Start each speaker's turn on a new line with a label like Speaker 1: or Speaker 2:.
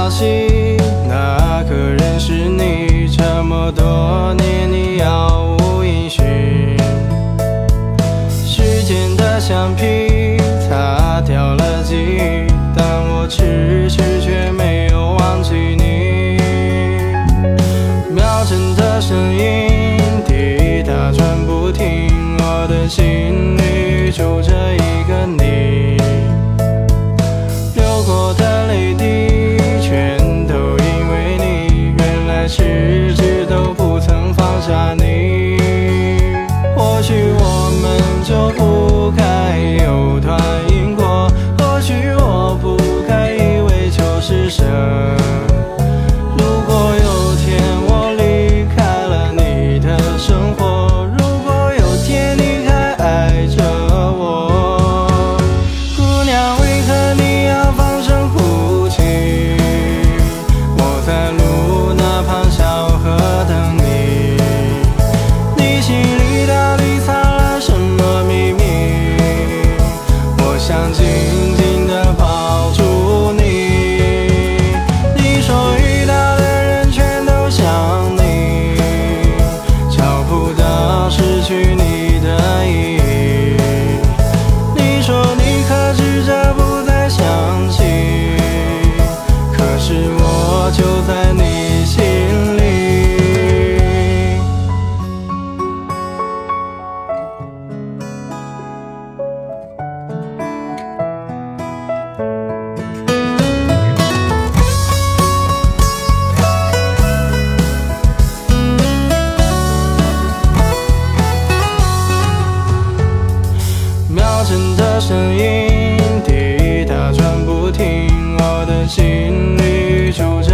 Speaker 1: 消息，那个人是你，这么多年你杳无音讯，时间的橡皮擦掉了记忆，但我迟迟却没有忘记你，秒针的声音滴答转不停，我的心里住着。love. engano 声音滴答转不停，我的心里就。